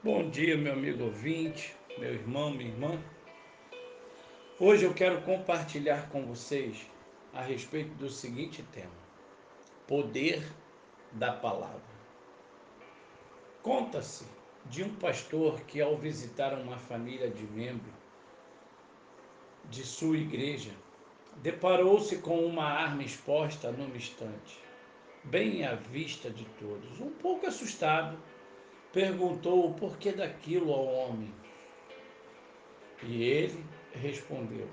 Bom dia, meu amigo ouvinte, meu irmão, minha irmã. Hoje eu quero compartilhar com vocês a respeito do seguinte tema: Poder da Palavra. Conta-se de um pastor que, ao visitar uma família de membros de sua igreja, deparou-se com uma arma exposta numa estante, bem à vista de todos. Um pouco assustado, perguntou o porquê daquilo ao homem. E ele respondeu: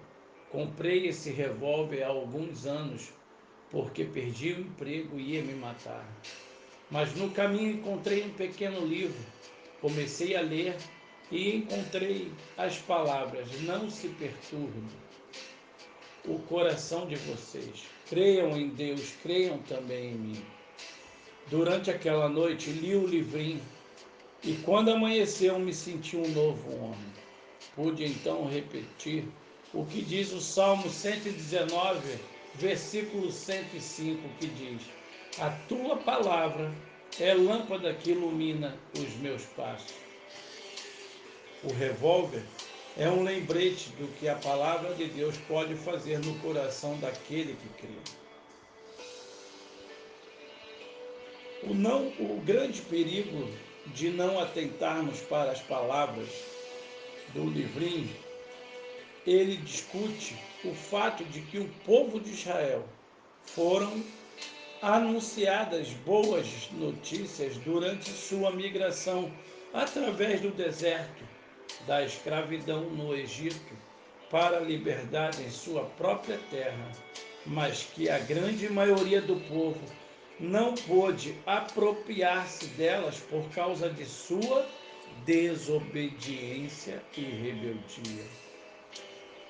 Comprei esse revólver há alguns anos porque perdi o emprego e ia me matar. Mas no caminho encontrei um pequeno livro. Comecei a ler e encontrei as palavras: Não se perturbe o coração de vocês. Creiam em Deus, creiam também em mim. Durante aquela noite li o livrinho e quando amanheceu, me senti um novo homem. Pude então repetir o que diz o Salmo 119, versículo 105, que diz: A tua palavra é lâmpada que ilumina os meus passos. O revólver é um lembrete do que a palavra de Deus pode fazer no coração daquele que crê. O, não, o grande perigo de não atentarmos para as palavras do livrinho, ele discute o fato de que o povo de Israel foram anunciadas boas notícias durante sua migração através do deserto, da escravidão no Egito para a liberdade em sua própria terra, mas que a grande maioria do povo não pôde apropriar-se delas por causa de sua desobediência e rebeldia.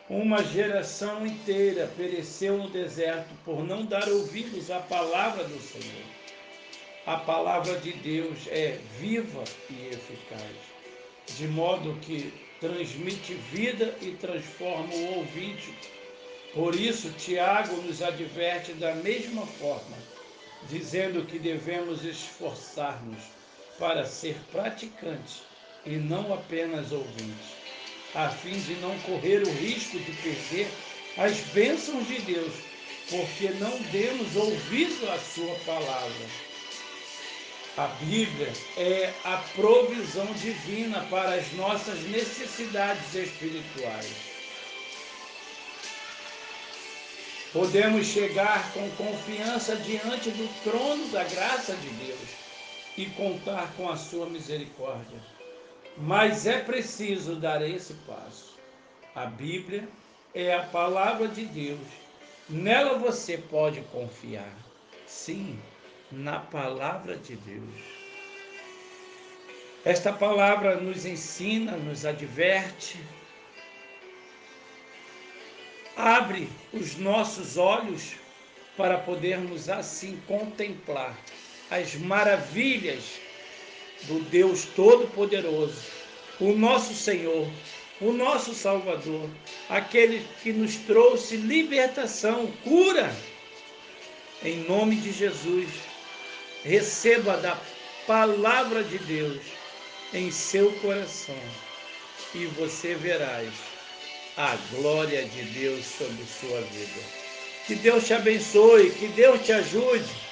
Uma geração inteira pereceu no deserto por não dar ouvidos à palavra do Senhor. A palavra de Deus é viva e eficaz, de modo que transmite vida e transforma o ouvinte. Por isso, Tiago nos adverte da mesma forma dizendo que devemos esforçar-nos para ser praticantes e não apenas ouvintes, a fim de não correr o risco de perder as bênçãos de Deus, porque não demos ouvido à Sua palavra. A Bíblia é a provisão divina para as nossas necessidades espirituais. Podemos chegar com confiança diante do trono da graça de Deus e contar com a sua misericórdia. Mas é preciso dar esse passo. A Bíblia é a palavra de Deus. Nela você pode confiar. Sim, na palavra de Deus. Esta palavra nos ensina, nos adverte, Abre os nossos olhos para podermos assim contemplar as maravilhas do Deus Todo-Poderoso, o nosso Senhor, o nosso Salvador, aquele que nos trouxe libertação, cura. Em nome de Jesus, receba da palavra de Deus em seu coração e você verás a glória de Deus sobre sua vida. Que Deus te abençoe, que Deus te ajude